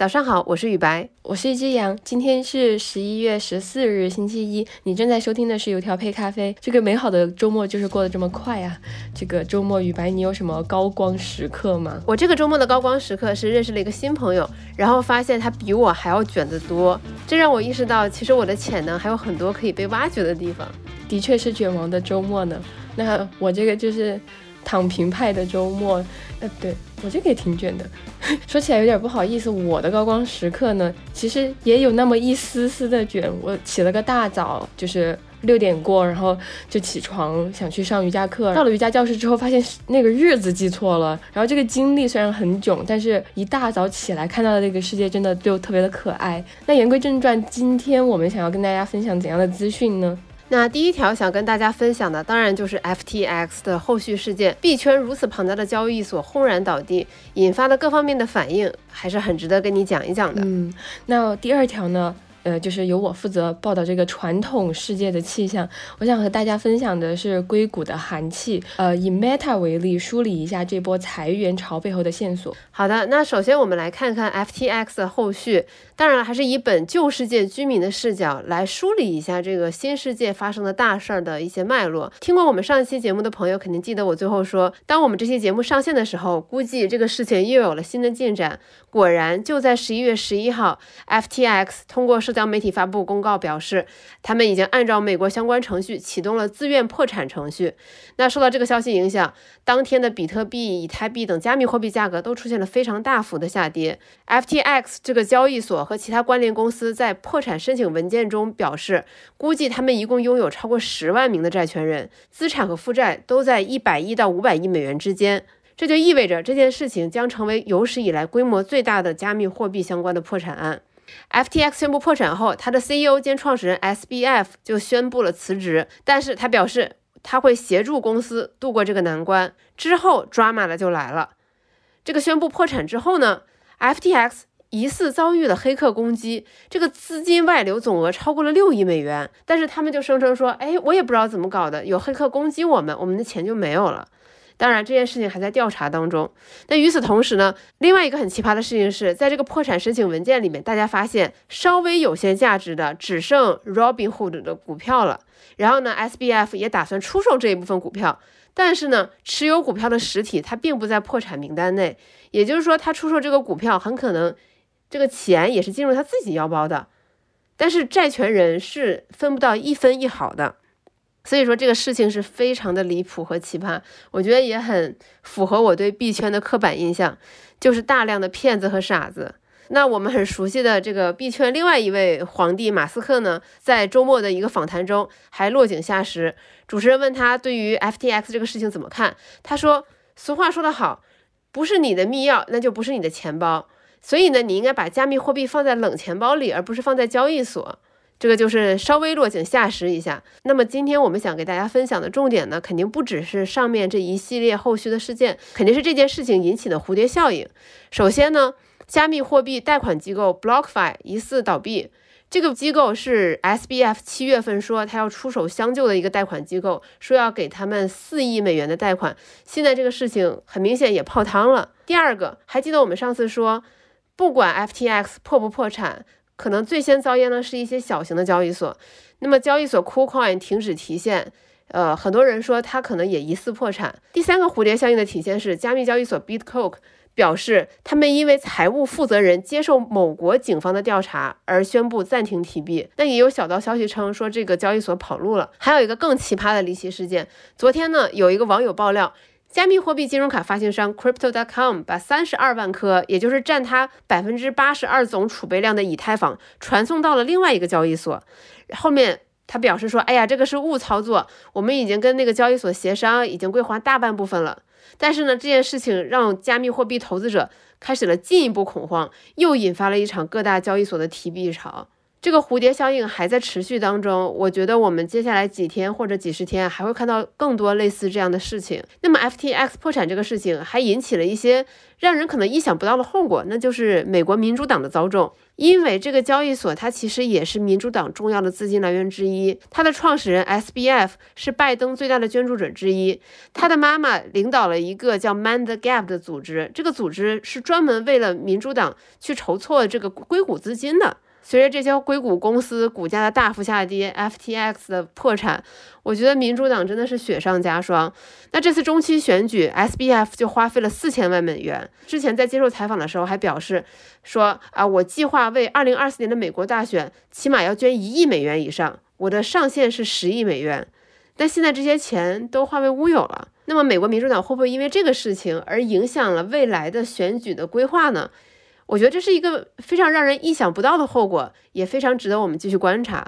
早上好，我是雨白，我是一只羊。今天是十一月十四日，星期一。你正在收听的是油条配咖啡。这个美好的周末就是过得这么快啊！这个周末，雨白，你有什么高光时刻吗？我这个周末的高光时刻是认识了一个新朋友，然后发现他比我还要卷得多，这让我意识到，其实我的潜能还有很多可以被挖掘的地方。的确是卷王的周末呢。那我这个就是躺平派的周末。呃，对。我这个也挺卷的，说起来有点不好意思。我的高光时刻呢，其实也有那么一丝丝的卷。我起了个大早，就是六点过，然后就起床想去上瑜伽课。到了瑜伽教室之后，发现那个日子记错了。然后这个经历虽然很囧，但是一大早起来看到的那个世界真的就特别的可爱。那言归正传，今天我们想要跟大家分享怎样的资讯呢？那第一条想跟大家分享的，当然就是 FTX 的后续事件。币圈如此庞大的交易所轰然倒地，引发的各方面的反应，还是很值得跟你讲一讲的。嗯，那第二条呢？呃，就是由我负责报道这个传统世界的气象。我想和大家分享的是硅谷的寒气。呃，以 Meta 为例，梳理一下这波裁员潮背后的线索。好的，那首先我们来看看 FTX 的后续。当然，还是以本旧世界居民的视角来梳理一下这个新世界发生的大事儿的一些脉络。听过我们上一期节目的朋友肯定记得，我最后说，当我们这期节目上线的时候，估计这个事情又有了新的进展。果然，就在十一月十一号，FTX 通过社交媒体发布公告，表示他们已经按照美国相关程序启动了自愿破产程序。那受到这个消息影响，当天的比特币、以太币等加密货币价格都出现了非常大幅的下跌。FTX 这个交易所和其他关联公司在破产申请文件中表示，估计他们一共拥有超过十万名的债权人，资产和负债都在一百亿到五百亿美元之间。这就意味着这件事情将成为有史以来规模最大的加密货币相关的破产案。FTX 宣布破产后，他的 CEO 兼创始人 SBF 就宣布了辞职，但是他表示他会协助公司度过这个难关。之后，drama 的就来了。这个宣布破产之后呢，FTX 疑似遭遇了黑客攻击，这个资金外流总额超过了六亿美元，但是他们就声称说，哎，我也不知道怎么搞的，有黑客攻击我们，我们的钱就没有了。当然，这件事情还在调查当中。那与此同时呢，另外一个很奇葩的事情是，在这个破产申请文件里面，大家发现稍微有些价值的只剩 Robinhood 的股票了。然后呢，SBF 也打算出售这一部分股票，但是呢，持有股票的实体它并不在破产名单内，也就是说，他出售这个股票很可能这个钱也是进入他自己腰包的，但是债权人是分不到一分一毫的。所以说这个事情是非常的离谱和奇葩，我觉得也很符合我对币圈的刻板印象，就是大量的骗子和傻子。那我们很熟悉的这个币圈另外一位皇帝马斯克呢，在周末的一个访谈中还落井下石。主持人问他对于 FTX 这个事情怎么看，他说：“俗话说得好，不是你的密钥，那就不是你的钱包。所以呢，你应该把加密货币放在冷钱包里，而不是放在交易所。”这个就是稍微落井下石一下。那么今天我们想给大家分享的重点呢，肯定不只是上面这一系列后续的事件，肯定是这件事情引起的蝴蝶效应。首先呢，加密货币贷款机构 BlockFi 疑似倒闭。这个机构是 SBF 七月份说他要出手相救的一个贷款机构，说要给他们四亿美元的贷款。现在这个事情很明显也泡汤了。第二个，还记得我们上次说，不管 FTX 破不破产。可能最先遭殃的是一些小型的交易所，那么交易所 KuCoin 停止提现，呃，很多人说它可能也疑似破产。第三个蝴蝶效应的体现是，加密交易所 BitCoke 表示，他们因为财务负责人接受某国警方的调查而宣布暂停提币。那也有小道消息称说这个交易所跑路了。还有一个更奇葩的离奇事件，昨天呢，有一个网友爆料。加密货币金融卡发行商 Crypto.com 把三十二万颗，也就是占它百分之八十二总储备量的以太坊传送到了另外一个交易所。后面他表示说：“哎呀，这个是误操作，我们已经跟那个交易所协商，已经归还大半部分了。”但是呢，这件事情让加密货币投资者开始了进一步恐慌，又引发了一场各大交易所的提币潮。这个蝴蝶效应还在持续当中，我觉得我们接下来几天或者几十天还会看到更多类似这样的事情。那么 FTX 破产这个事情还引起了一些让人可能意想不到的后果，那就是美国民主党的遭重。因为这个交易所它其实也是民主党重要的资金来源之一，它的创始人 SBF 是拜登最大的捐助者之一，他的妈妈领导了一个叫 Man the Gap 的组织，这个组织是专门为了民主党去筹措这个硅谷资金的。随着这些硅谷公司股价的大幅下跌，FTX 的破产，我觉得民主党真的是雪上加霜。那这次中期选举，SBF 就花费了四千万美元。之前在接受采访的时候还表示说啊，我计划为二零二四年的美国大选起码要捐一亿美元以上，我的上限是十亿美元。但现在这些钱都化为乌有了。那么美国民主党会不会因为这个事情而影响了未来的选举的规划呢？我觉得这是一个非常让人意想不到的后果，也非常值得我们继续观察。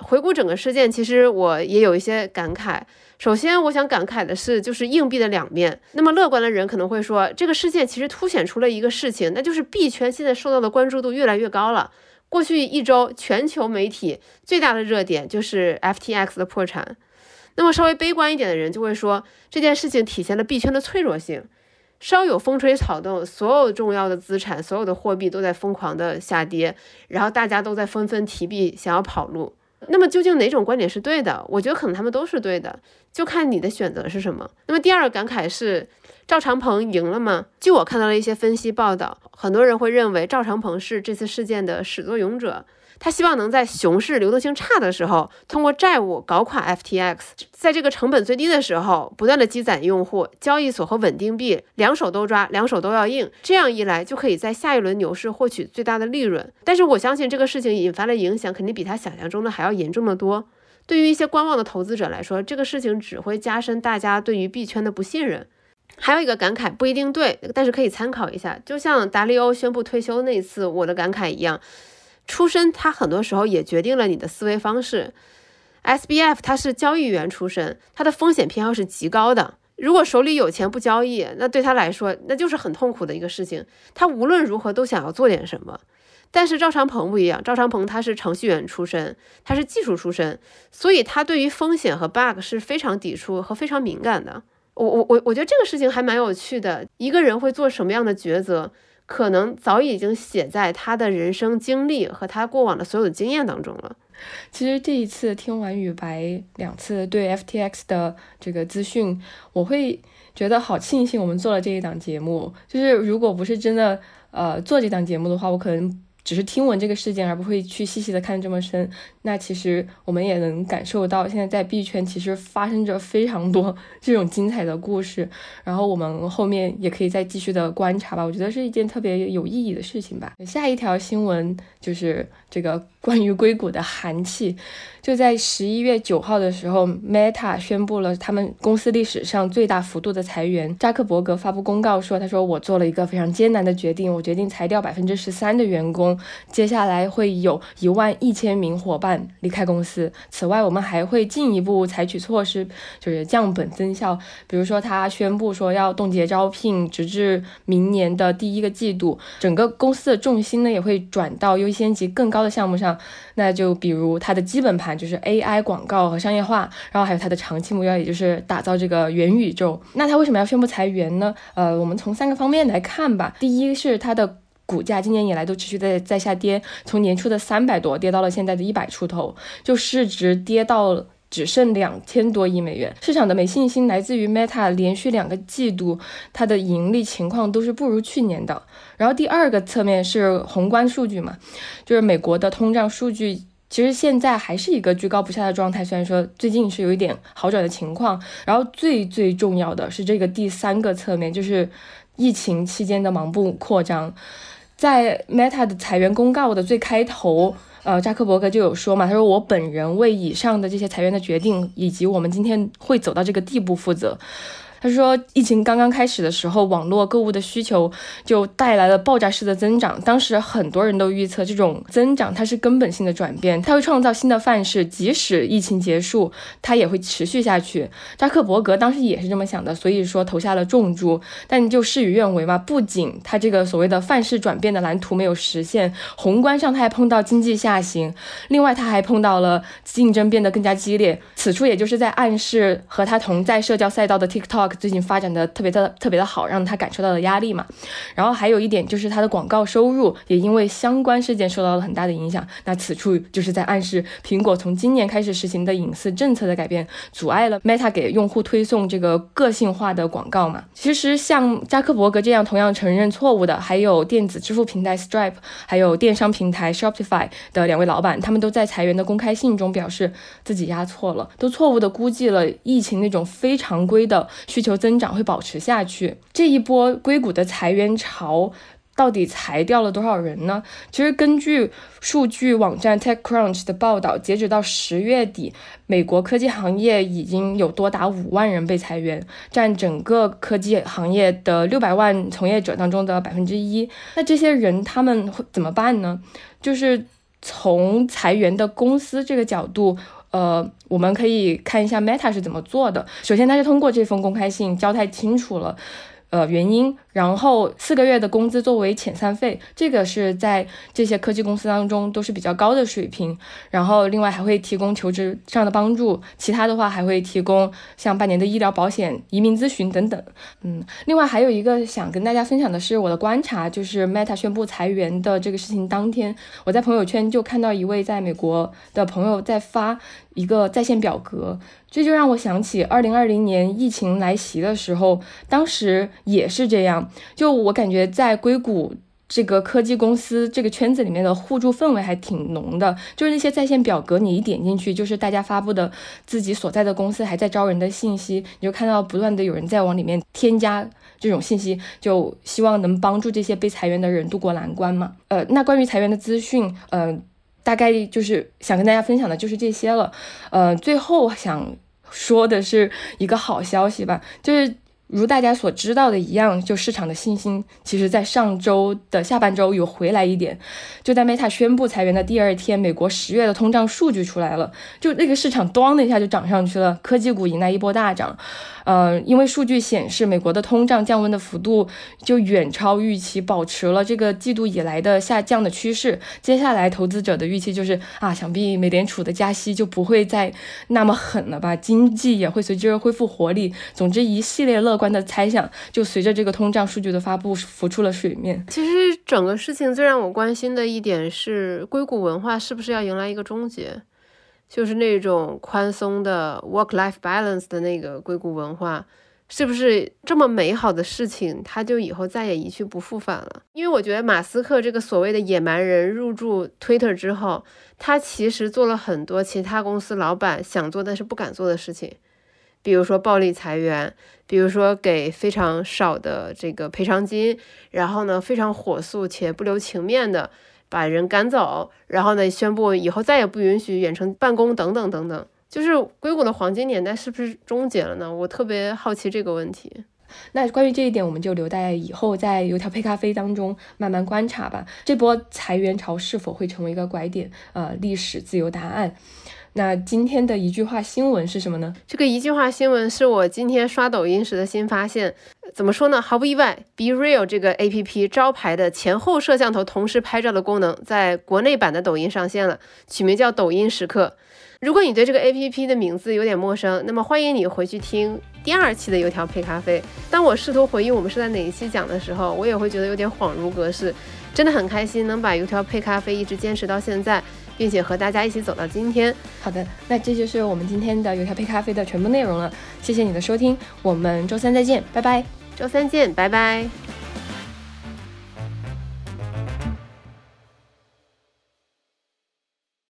回顾整个事件，其实我也有一些感慨。首先，我想感慨的是，就是硬币的两面。那么乐观的人可能会说，这个事件其实凸显出了一个事情，那就是币圈现在受到的关注度越来越高了。过去一周，全球媒体最大的热点就是 FTX 的破产。那么稍微悲观一点的人就会说，这件事情体现了币圈的脆弱性。稍有风吹草动，所有重要的资产、所有的货币都在疯狂的下跌，然后大家都在纷纷提币，想要跑路。那么究竟哪种观点是对的？我觉得可能他们都是对的，就看你的选择是什么。那么第二个感慨是，赵长鹏赢了吗？据我看到了一些分析报道，很多人会认为赵长鹏是这次事件的始作俑者。他希望能在熊市流动性差的时候，通过债务搞垮 FTX，在这个成本最低的时候，不断的积攒用户、交易所和稳定币，两手都抓，两手都要硬。这样一来，就可以在下一轮牛市获取最大的利润。但是我相信这个事情引发的影响，肯定比他想象中的还要严重的多。对于一些观望的投资者来说，这个事情只会加深大家对于币圈的不信任。还有一个感慨，不一定对，但是可以参考一下。就像达利欧宣布退休那次，我的感慨一样。出身，他很多时候也决定了你的思维方式。SBF 他是交易员出身，他的风险偏好是极高的。如果手里有钱不交易，那对他来说那就是很痛苦的一个事情。他无论如何都想要做点什么。但是赵长鹏不一样，赵长鹏他是程序员出身，他是技术出身，所以他对于风险和 bug 是非常抵触和非常敏感的。我我我我觉得这个事情还蛮有趣的。一个人会做什么样的抉择？可能早已经写在他的人生经历和他过往的所有的经验当中了。其实这一次听完雨白两次对 FTX 的这个资讯，我会觉得好庆幸我们做了这一档节目。就是如果不是真的呃做这档节目的话，我可能。只是听闻这个事件，而不会去细细的看这么深。那其实我们也能感受到，现在在币圈其实发生着非常多 这种精彩的故事。然后我们后面也可以再继续的观察吧。我觉得是一件特别有意义的事情吧。下一条新闻就是这个关于硅谷的寒气。就在十一月九号的时候，Meta 宣布了他们公司历史上最大幅度的裁员。扎克伯格发布公告说：“他说我做了一个非常艰难的决定，我决定裁掉百分之十三的员工。接下来会有一万一千名伙伴离开公司。此外，我们还会进一步采取措施，就是降本增效。比如说，他宣布说要冻结招聘，直至明年的第一个季度。整个公司的重心呢，也会转到优先级更高的项目上。那就比如它的基本盘。”就是 AI 广告和商业化，然后还有它的长期目标，也就是打造这个元宇宙。那它为什么要宣布裁员呢？呃，我们从三个方面来看吧。第一是它的股价今年以来都持续在在下跌，从年初的三百多跌到了现在的一百出头，就市值跌到只剩两千多亿美元。市场的没信心来自于 Meta 连续两个季度它的盈利情况都是不如去年的。然后第二个侧面是宏观数据嘛，就是美国的通胀数据。其实现在还是一个居高不下的状态，虽然说最近是有一点好转的情况。然后最最重要的是这个第三个侧面，就是疫情期间的盲目扩张。在 Meta 的裁员公告的最开头，呃，扎克伯格就有说嘛，他说我本人为以上的这些裁员的决定，以及我们今天会走到这个地步负责。他说，疫情刚刚开始的时候，网络购物的需求就带来了爆炸式的增长。当时很多人都预测这种增长它是根本性的转变，它会创造新的范式，即使疫情结束，它也会持续下去。扎克伯格当时也是这么想的，所以说投下了重注。但就事与愿违嘛，不仅他这个所谓的范式转变的蓝图没有实现，宏观上他还碰到经济下行，另外他还碰到了竞争变得更加激烈。此处也就是在暗示和他同在社交赛道的 TikTok。最近发展的特别的特别的好，让他感受到了压力嘛。然后还有一点就是他的广告收入也因为相关事件受到了很大的影响。那此处就是在暗示苹果从今年开始实行的隐私政策的改变，阻碍了 Meta 给用户推送这个个性化的广告嘛。其实像扎克伯格这样同样承认错误的，还有电子支付平台 Stripe，还有电商平台 Shopify 的两位老板，他们都在裁员的公开信中表示自己压错了，都错误的估计了疫情那种非常规的需。求增长会保持下去，这一波硅谷的裁员潮到底裁掉了多少人呢？其实根据数据网站 TechCrunch 的报道，截止到十月底，美国科技行业已经有多达五万人被裁员，占整个科技行业的六百万从业者当中的百分之一。那这些人他们会怎么办呢？就是从裁员的公司这个角度。呃，我们可以看一下 Meta 是怎么做的。首先，它是通过这封公开信交代清楚了，呃，原因。然后四个月的工资作为遣散费，这个是在这些科技公司当中都是比较高的水平。然后另外还会提供求职上的帮助，其他的话还会提供像半年的医疗保险、移民咨询等等。嗯，另外还有一个想跟大家分享的是我的观察，就是 Meta 宣布裁员的这个事情当天，我在朋友圈就看到一位在美国的朋友在发一个在线表格，这就让我想起二零二零年疫情来袭的时候，当时也是这样。就我感觉，在硅谷这个科技公司这个圈子里面的互助氛围还挺浓的。就是那些在线表格，你一点进去，就是大家发布的自己所在的公司还在招人的信息，你就看到不断的有人在往里面添加这种信息，就希望能帮助这些被裁员的人渡过难关嘛。呃，那关于裁员的资讯，呃，大概就是想跟大家分享的就是这些了。呃，最后想说的是一个好消息吧，就是。如大家所知道的一样，就市场的信心，其实在上周的下半周有回来一点。就在 Meta 宣布裁员的第二天，美国十月的通胀数据出来了，就那个市场咣的一下就涨上去了，科技股迎来一波大涨。呃，因为数据显示，美国的通胀降温的幅度就远超预期，保持了这个季度以来的下降的趋势。接下来，投资者的预期就是啊，想必美联储的加息就不会再那么狠了吧，经济也会随之恢复活力。总之，一系列乐观的猜想就随着这个通胀数据的发布浮出了水面。其实，整个事情最让我关心的一点是，硅谷文化是不是要迎来一个终结？就是那种宽松的 work-life balance 的那个硅谷文化，是不是这么美好的事情，它就以后再也一去不复返了？因为我觉得马斯克这个所谓的野蛮人入驻 Twitter 之后，他其实做了很多其他公司老板想做但是不敢做的事情，比如说暴力裁员，比如说给非常少的这个赔偿金，然后呢非常火速且不留情面的。把人赶走，然后呢，宣布以后再也不允许远程办公，等等等等。就是硅谷的黄金年代是不是终结了呢？我特别好奇这个问题。那关于这一点，我们就留在以后在油条配咖啡当中慢慢观察吧。这波裁员潮是否会成为一个拐点？呃，历史自由答案。那今天的一句话新闻是什么呢？这个一句话新闻是我今天刷抖音时的新发现。怎么说呢？毫不意外，Be Real 这个 A P P 招牌的前后摄像头同时拍照的功能，在国内版的抖音上线了，取名叫抖音时刻。如果你对这个 A P P 的名字有点陌生，那么欢迎你回去听第二期的油条配咖啡。当我试图回忆我们是在哪一期讲的时候，我也会觉得有点恍如隔世。真的很开心能把油条配咖啡一直坚持到现在。并且和大家一起走到今天。好的，那这就是我们今天的油条配咖啡的全部内容了。谢谢你的收听，我们周三再见，拜拜。周三见，拜拜。